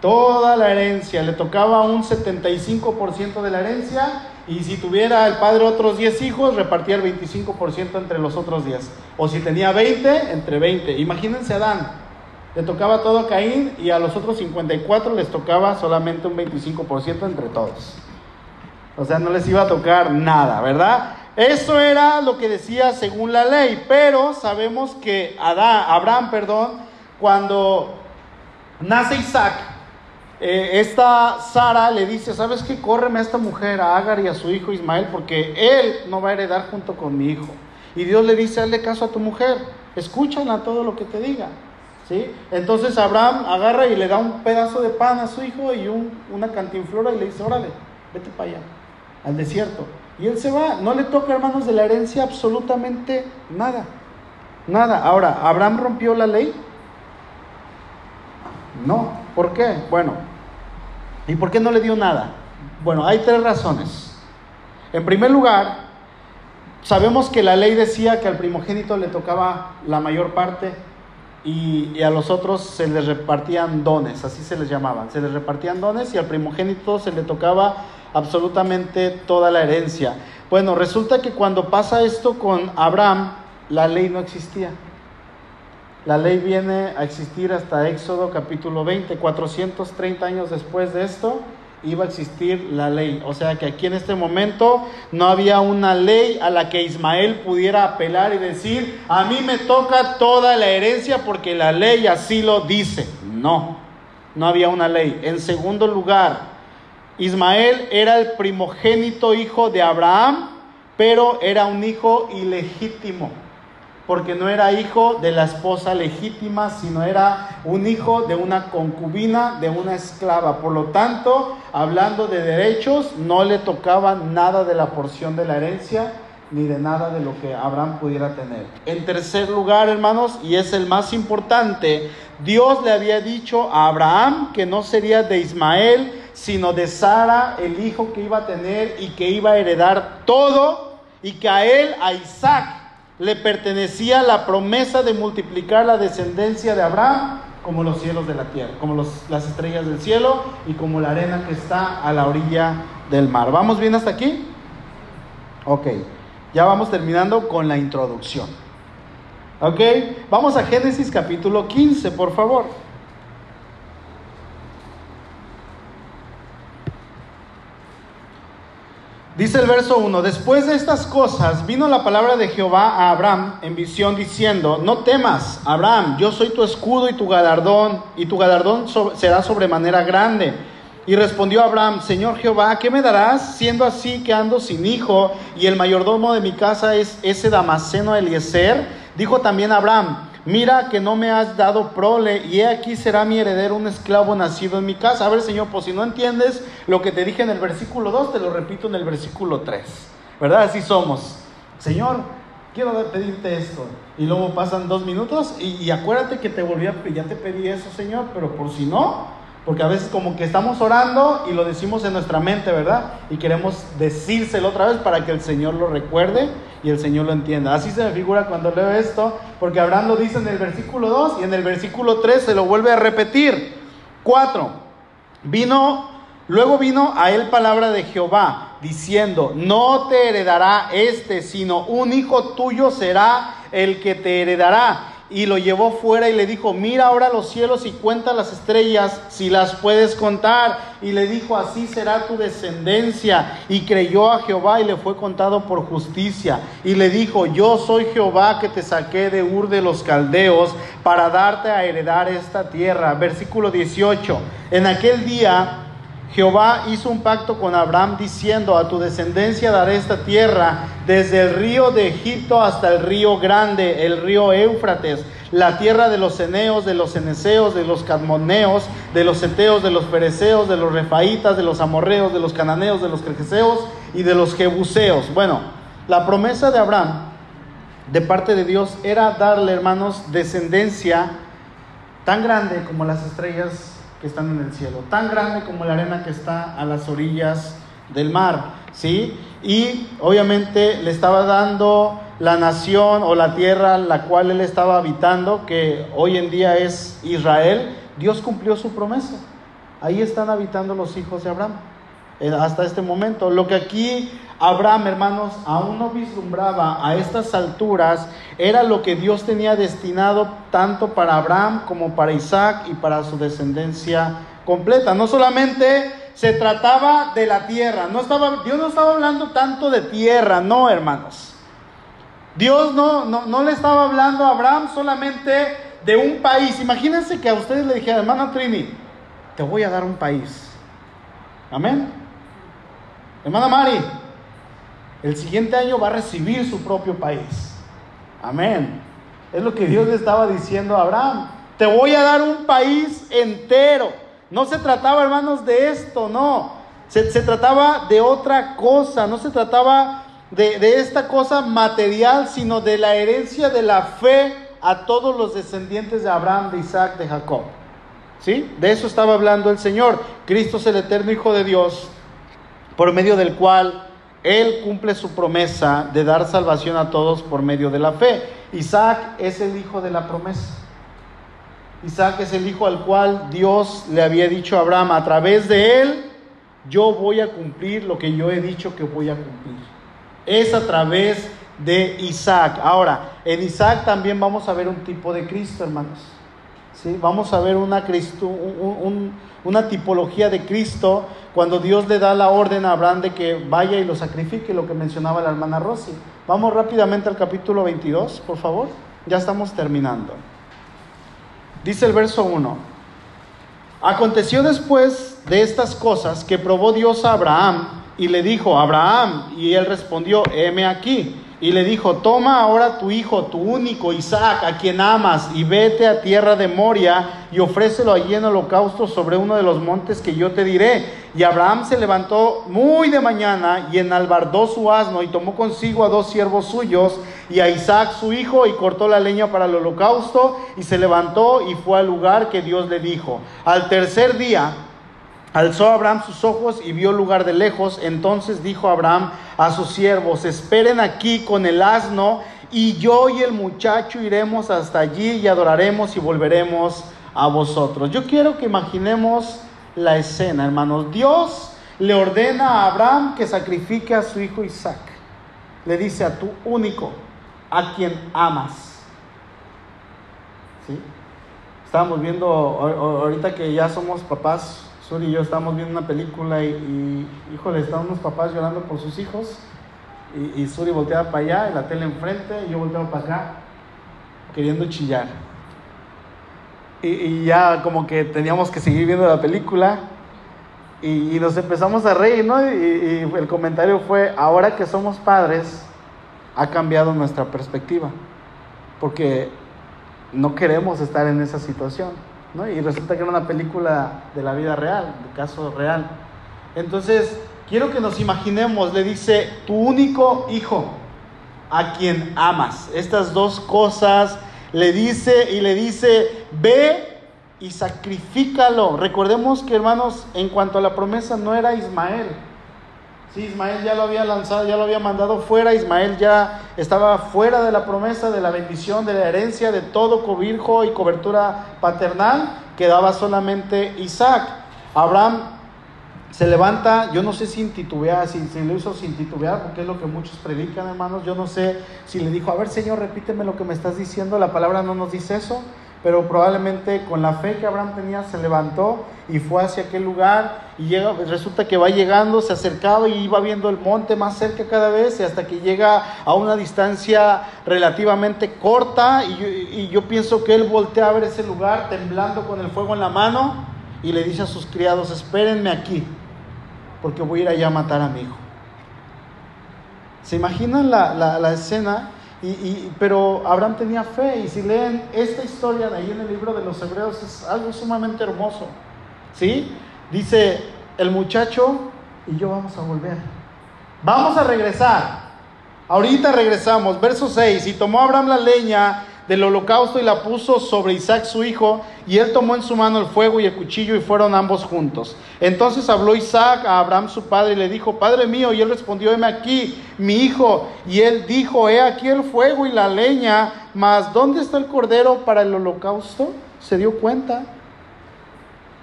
Speaker 1: toda la herencia, le tocaba un 75% de la herencia y si tuviera el padre otros 10 hijos, repartía el 25% entre los otros 10. O si tenía 20, entre 20. Imagínense a Adán, le tocaba todo a Caín y a los otros 54 les tocaba solamente un 25% entre todos. O sea, no les iba a tocar nada, ¿verdad? Eso era lo que decía según la ley, pero sabemos que Adán, Abraham, perdón, cuando nace Isaac, eh, esta Sara le dice, ¿sabes qué? Córreme a esta mujer, a Agar y a su hijo Ismael, porque él no va a heredar junto con mi hijo. Y Dios le dice, hazle caso a tu mujer, escúchala todo lo que te diga. ¿Sí? Entonces Abraham agarra y le da un pedazo de pan a su hijo y un- una cantinflora y le dice, órale, vete para allá, al desierto. Y él se va, no le toca, hermanos, de la herencia absolutamente nada. Nada. Ahora, ¿Abraham rompió la ley? No. ¿Por qué? Bueno, ¿y por qué no le dio nada? Bueno, hay tres razones. En primer lugar, sabemos que la ley decía que al primogénito le tocaba la mayor parte y, y a los otros se les repartían dones, así se les llamaban. Se les repartían dones y al primogénito se le tocaba absolutamente toda la herencia. Bueno, resulta que cuando pasa esto con Abraham, la ley no existía. La ley viene a existir hasta Éxodo capítulo 20, 430 años después de esto iba a existir la ley. O sea que aquí en este momento no había una ley a la que Ismael pudiera apelar y decir, a mí me toca toda la herencia porque la ley así lo dice. No, no había una ley. En segundo lugar, Ismael era el primogénito hijo de Abraham, pero era un hijo ilegítimo porque no era hijo de la esposa legítima, sino era un hijo de una concubina, de una esclava. Por lo tanto, hablando de derechos, no le tocaba nada de la porción de la herencia, ni de nada de lo que Abraham pudiera tener. En tercer lugar, hermanos, y es el más importante, Dios le había dicho a Abraham que no sería de Ismael, sino de Sara, el hijo que iba a tener y que iba a heredar todo, y que a él, a Isaac, le pertenecía la promesa de multiplicar la descendencia de Abraham como los cielos de la tierra, como las estrellas del cielo y como la arena que está a la orilla del mar. ¿Vamos bien hasta aquí? Ok, ya vamos terminando con la introducción. Ok, vamos a Génesis capítulo 15, por favor. Dice el verso 1, después de estas cosas vino la palabra de Jehová a Abraham en visión diciendo, no temas, Abraham, yo soy tu escudo y tu galardón, y tu galardón so- será sobremanera grande. Y respondió Abraham, Señor Jehová, ¿qué me darás siendo así que ando sin hijo y el mayordomo de mi casa es ese Damaseno Eliezer? Dijo también Abraham, mira que no me has dado prole y he aquí será mi heredero un esclavo nacido en mi casa. A ver, Señor, pues si no entiendes lo que te dije en el versículo 2, te lo repito en el versículo 3. ¿Verdad? Así somos. Señor, quiero pedirte esto. Y luego pasan dos minutos y, y acuérdate que te volví a ya te pedí eso, Señor, pero por si no, porque a veces como que estamos orando y lo decimos en nuestra mente, ¿verdad? Y queremos decírselo otra vez para que el Señor lo recuerde y el Señor lo entienda. Así se me figura cuando leo esto, porque Abraham lo dice en el versículo 2 y en el versículo 3 se lo vuelve a repetir. 4. Vino, luego vino a él palabra de Jehová, diciendo, no te heredará este, sino un hijo tuyo será el que te heredará y lo llevó fuera y le dijo, mira ahora los cielos y cuenta las estrellas si las puedes contar. Y le dijo, así será tu descendencia. Y creyó a Jehová y le fue contado por justicia. Y le dijo, yo soy Jehová que te saqué de Ur de los Caldeos para darte a heredar esta tierra. Versículo 18. En aquel día Jehová hizo un pacto con Abraham diciendo, a tu descendencia daré esta tierra, desde el río de Egipto hasta el río grande, el río Éufrates, la tierra de los Eneos, de los Eneseos, de los Cadmoneos, de los Eteos, de los Fereceos, de los Refaitas, de los Amorreos, de los Cananeos, de los Cregeseos y de los Jebuseos. Bueno, la promesa de Abraham de parte de Dios era darle, hermanos, descendencia tan grande como las estrellas que están en el cielo, tan grande como la arena que está a las orillas del mar, ¿sí? Y obviamente le estaba dando la nación o la tierra la cual él estaba habitando, que hoy en día es Israel, Dios cumplió su promesa. Ahí están habitando los hijos de Abraham eh, hasta este momento. Lo que aquí Abraham, hermanos, aún no vislumbraba a estas alturas, era lo que Dios tenía destinado tanto para Abraham como para Isaac y para su descendencia completa. No solamente se trataba de la tierra, Dios no estaba hablando tanto de tierra, no, hermanos. Dios no, no, no le estaba hablando a Abraham solamente de un país. Imagínense que a ustedes le dijera, hermano Trini, te voy a dar un país. Amén. Hermana Mari, el siguiente año va a recibir su propio país. Amén. Es lo que Dios le estaba diciendo a Abraham. Te voy a dar un país entero. No se trataba, hermanos, de esto, no. Se, trataba de otra cosa. No se trataba de, de esta cosa material, sino de la herencia de la fe a todos los descendientes de Abraham, de Isaac, de Jacob. ¿Sí? De eso estaba hablando el Señor. Cristo es el eterno Hijo de Dios por medio del cual Él cumple su promesa de dar salvación a todos por medio de la fe. Isaac es el hijo de la promesa. Isaac es el hijo al cual Dios le había dicho a Abraham, a través de él yo voy a cumplir lo que yo he dicho que voy a cumplir. Es a través de Isaac. Ahora, en Isaac también vamos a ver un tipo de Cristo, hermanos. Vamos a ver una, Cristo, un, una tipología de Cristo cuando Dios le da la orden a Abraham de que vaya y lo sacrifique, lo que mencionaba la hermana Rosy. Vamos rápidamente al capítulo 22, por favor. Ya estamos terminando. Dice el verso 1. Aconteció después de estas cosas que probó Dios a Abraham y le dijo, Abraham, y él respondió, heme aquí. Y le dijo, toma ahora tu hijo, tu único Isaac, a quien amas, y vete a tierra de Moria y ofrécelo allí en holocausto sobre uno de los montes que yo te diré. Y Abraham se levantó muy de mañana y enalbardó su asno y tomó consigo a dos siervos suyos y a Isaac su hijo y cortó la leña para el holocausto y se levantó y fue al lugar que Dios le dijo. Al tercer día Alzó Abraham sus ojos y vio lugar de lejos. Entonces dijo Abraham a sus siervos, esperen aquí con el asno y yo y el muchacho iremos hasta allí y adoraremos y volveremos a vosotros. Yo quiero que imaginemos la escena, hermanos. Dios le ordena a Abraham que sacrifique a su hijo Isaac. Le dice a tu único, a quien amas. ¿Sí? Estábamos viendo ahorita que ya somos papás Suri y yo estábamos viendo una película y, híjole, estaban unos papás llorando por sus hijos y, Suri volteaba para allá, y la tele enfrente, y yo volteaba para acá, queriendo chillar. Y, ya como que teníamos que seguir viendo la película y, nos empezamos a reír, ¿no? Y, el comentario fue, ahora que somos padres, ha cambiado nuestra perspectiva, porque no queremos estar en esa situación. Y resulta que era una película de la vida real, de caso real. Entonces, quiero que nos imaginemos, le dice, tu único hijo, a quien amas. Estas dos cosas le dice y le dice, ve y sacrifícalo. Recordemos que, hermanos, en cuanto a la promesa, no era Ismael, Sí, Ismael ya lo había lanzado, ya lo había mandado fuera. Ismael ya estaba fuera de la promesa, de la bendición, de la herencia, de todo cobijo y cobertura paternal. Quedaba solamente Isaac. Abraham se levanta, yo no sé si titubear, si, si lo hizo sin titubear, porque es lo que muchos predican, hermanos. Yo no sé si le dijo, a ver, Señor, repíteme lo que me estás diciendo. La palabra no nos dice eso pero probablemente con la fe que Abraham tenía se levantó y fue hacia aquel lugar y llega, resulta que va llegando, se acercaba y iba viendo el monte más cerca cada vez hasta que llega a una distancia relativamente corta y yo, pienso que él voltea a ver ese lugar temblando con el fuego en la mano y le dice a sus criados, espérenme aquí porque voy a ir allá a matar a mi hijo. ¿Se imaginan la, la escena? Y, pero Abraham tenía fe y si leen esta historia de ahí en el libro de los Hebreos es algo sumamente hermoso. ¿Sí? Dice el muchacho y yo vamos a volver. Vamos a regresar. Ahorita regresamos. Verso 6. Y tomó Abraham la leña del holocausto y la puso sobre Isaac su hijo, y él tomó en su mano el fuego y el cuchillo y fueron ambos juntos. Entonces habló Isaac a Abraham su padre y le dijo, Padre mío, y él respondió, heme aquí, mi hijo. Y él dijo, he aquí el fuego y la leña, mas ¿dónde está el cordero para el holocausto? Se dio cuenta.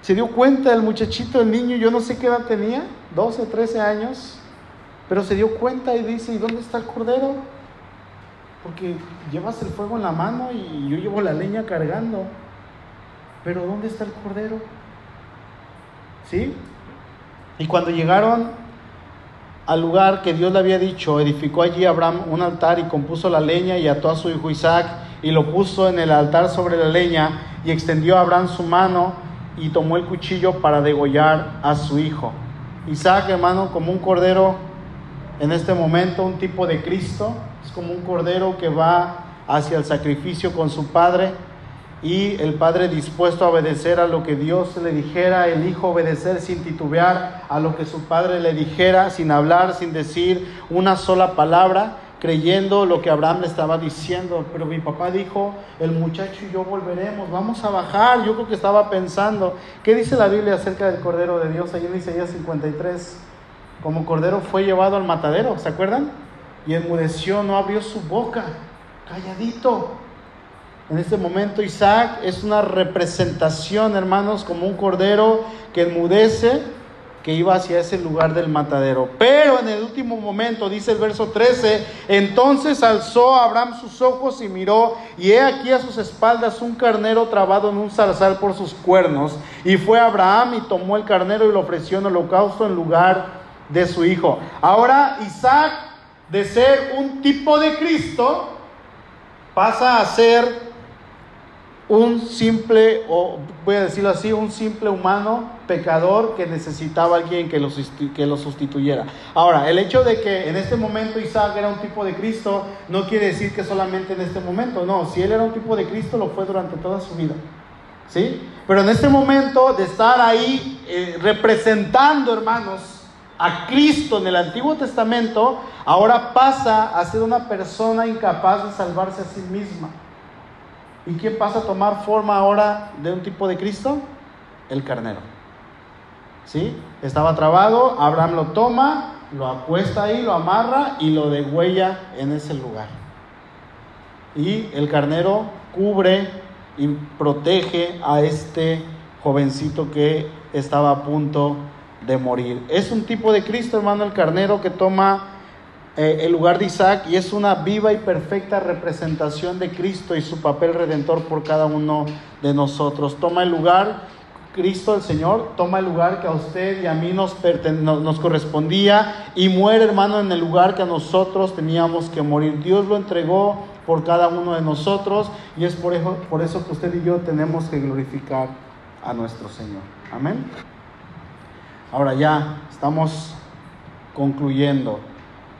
Speaker 1: Se dio cuenta el muchachito, el niño, yo no sé qué edad tenía, 12, 13 años, pero se dio cuenta y dice, ¿y dónde está el cordero? Porque llevas el fuego en la mano y yo llevo la leña cargando. Pero ¿dónde está el cordero? ¿Sí? Y cuando llegaron al lugar que Dios le había dicho, edificó allí Abraham un altar y compuso la leña y ató a su hijo Isaac y lo puso en el altar sobre la leña y extendió a Abraham su mano y tomó el cuchillo para degollar a su hijo. Isaac, hermano, como un cordero en este momento, un tipo de Cristo, es como un cordero que va hacia el sacrificio con su padre y el padre dispuesto a obedecer a lo que Dios le dijera, el hijo obedecer sin titubear a lo que su padre le dijera, sin hablar, sin decir una sola palabra, creyendo lo que Abraham le estaba diciendo. Pero mi papá dijo, el muchacho y yo volveremos, vamos a bajar. Yo creo que estaba pensando, ¿qué dice la Biblia acerca del Cordero de Dios? Allí en Isaías 53, como Cordero fue llevado al matadero, ¿se acuerdan? Y enmudeció, no abrió su boca, calladito. En este momento Isaac es una representación, hermanos, como un cordero que enmudece, que iba hacia ese lugar del matadero. Pero en el último momento, dice el verso 13, entonces alzó Abraham sus ojos y miró, y he aquí a sus espaldas un carnero trabado en un zarzal por sus cuernos. Y fue Abraham y tomó el carnero y lo ofreció en holocausto en lugar de su hijo. Ahora Isaac, de ser un tipo de Cristo, pasa a ser un simple, o voy a decirlo así, un simple humano pecador que necesitaba a alguien que lo, que lo sustituyera. Ahora, el hecho de que en este momento Isaac era un tipo de Cristo no quiere decir que solamente en este momento, no, si él era un tipo de Cristo lo fue durante toda su vida. ¿Sí? Pero en este momento de estar ahí eh, representando, hermanos, a Cristo en el Antiguo Testamento, ahora pasa a ser una persona incapaz de salvarse a sí misma. ¿Y quién pasa a tomar forma ahora de un tipo de Cristo? El carnero. ¿Sí? Estaba trabado, Abraham lo toma, lo acuesta ahí, lo amarra y lo degüella en ese lugar. Y el carnero cubre y protege a este jovencito que estaba a punto de morir. Es un tipo de Cristo, hermano, el carnero que toma eh, el lugar de Isaac y es una viva y perfecta representación de Cristo y su papel redentor por cada uno de nosotros. Toma el lugar, Cristo el Señor, toma el lugar que a usted y a mí nos, nos correspondía y muere hermano en el lugar que a nosotros teníamos que morir. Dios lo entregó por cada uno de nosotros y es por eso, por eso que usted y yo tenemos que glorificar a nuestro Señor. Amén. Ahora ya estamos concluyendo.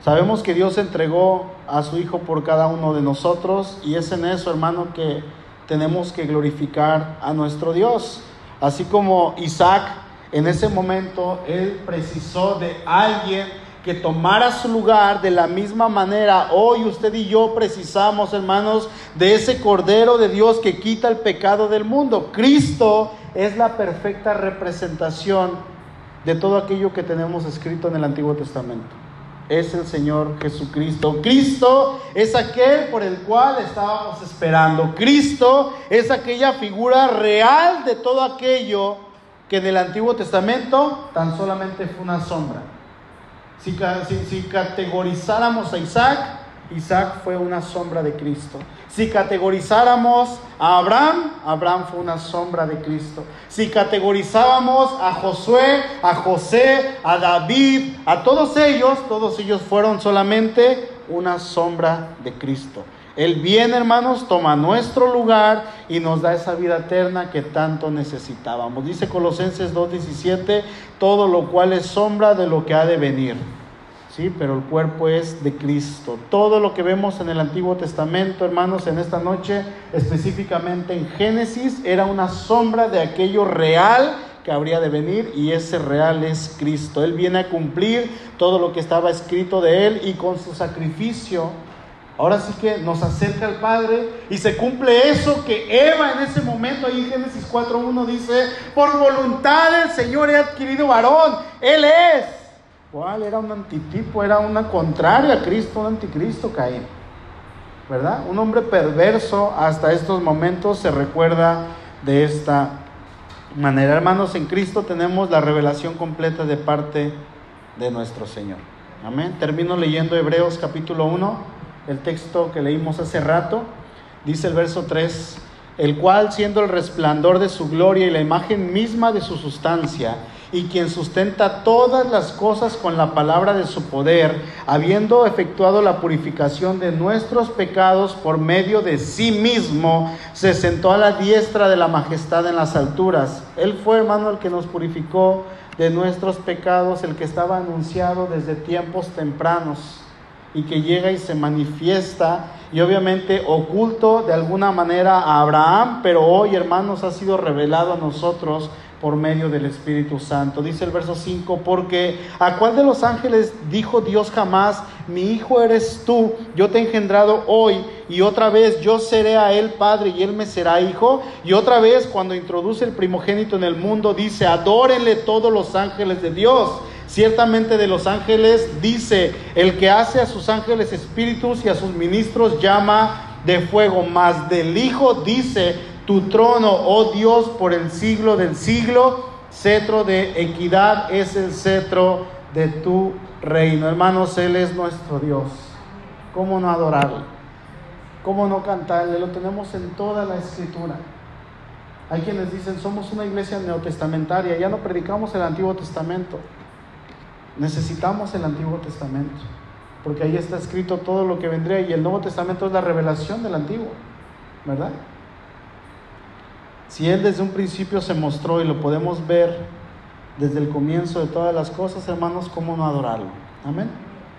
Speaker 1: Sabemos que Dios entregó a su Hijo por cada uno de nosotros y es en eso, hermano, que tenemos que glorificar a nuestro Dios. Así como Isaac en ese momento, él precisó de alguien que tomara su lugar de la misma manera. Hoy usted y yo precisamos, hermanos, de ese Cordero de Dios que quita el pecado del mundo. Cristo es la perfecta representación de todo aquello que tenemos escrito en el Antiguo Testamento. Es el Señor Jesucristo. Cristo es aquel por el cual estábamos esperando. Cristo es aquella figura real de todo aquello que en el Antiguo Testamento tan solamente fue una sombra. Si, categorizáramos a Isaac, Isaac fue una sombra de Cristo. Si categorizáramos a Abraham, Abraham fue una sombra de Cristo. Si categorizábamos a Josué, a José, a David, a todos ellos, todos ellos fueron solamente una sombra de Cristo. El bien, hermanos, toma nuestro lugar y nos da esa vida eterna que tanto necesitábamos. Dice Colosenses 2.17, todo lo cual es sombra de lo que ha de venir ¿sí? Pero el cuerpo es de Cristo. Todo lo que vemos en el Antiguo Testamento, hermanos, en esta noche, específicamente en Génesis, era una sombra de aquello real que habría de venir y ese real es Cristo. Él viene a cumplir todo lo que estaba escrito de Él y con su sacrificio. Ahora sí que nos acerca al Padre y se cumple eso que Eva en ese momento, ahí en Génesis 4.1 dice, por voluntad del Señor he adquirido varón, Él es ¿Cuál? Era un antitipo, era una contraria a Cristo, un anticristo Caín. ¿Verdad? Un hombre perverso hasta estos momentos se recuerda de esta manera. Hermanos, en Cristo tenemos la revelación completa de parte de nuestro Señor. Amén. Termino leyendo Hebreos capítulo 1, el texto que leímos hace rato. Dice el verso 3, el cual siendo el resplandor de su gloria y la imagen misma de su sustancia, y quien sustenta todas las cosas con la palabra de su poder, habiendo efectuado la purificación de nuestros pecados por medio de sí mismo, se sentó a la diestra de la majestad en las alturas. Él fue, hermano, el que nos purificó de nuestros pecados, el que estaba anunciado desde tiempos tempranos y que llega y se manifiesta y obviamente oculto de alguna manera a Abraham, pero hoy, hermanos, ha sido revelado a nosotros por medio del Espíritu Santo. Dice el verso 5, porque a cuál de los ángeles dijo Dios jamás, mi hijo eres tú, yo te he engendrado hoy, y otra vez yo seré a él padre y él me será hijo, y otra vez cuando introduce el primogénito en el mundo, dice, adórenle todos los ángeles de Dios. Ciertamente de los ángeles dice, el que hace a sus ángeles espíritus y a sus ministros llama de fuego, más del Hijo dice, tu trono, oh Dios, por el siglo del siglo, cetro de equidad es el cetro de tu reino. Hermanos, Él es nuestro Dios. ¿Cómo no adorarle? ¿Cómo no cantarle? Lo tenemos en toda la escritura. Hay quienes dicen, somos una iglesia neotestamentaria, ya no predicamos el Antiguo Testamento. Necesitamos el Antiguo Testamento, porque ahí está escrito todo lo que vendría y el Nuevo Testamento es la revelación del Antiguo, ¿verdad? Si Él desde un principio se mostró y lo podemos ver desde el comienzo de todas las cosas, hermanos, ¿cómo no adorarlo? Amén.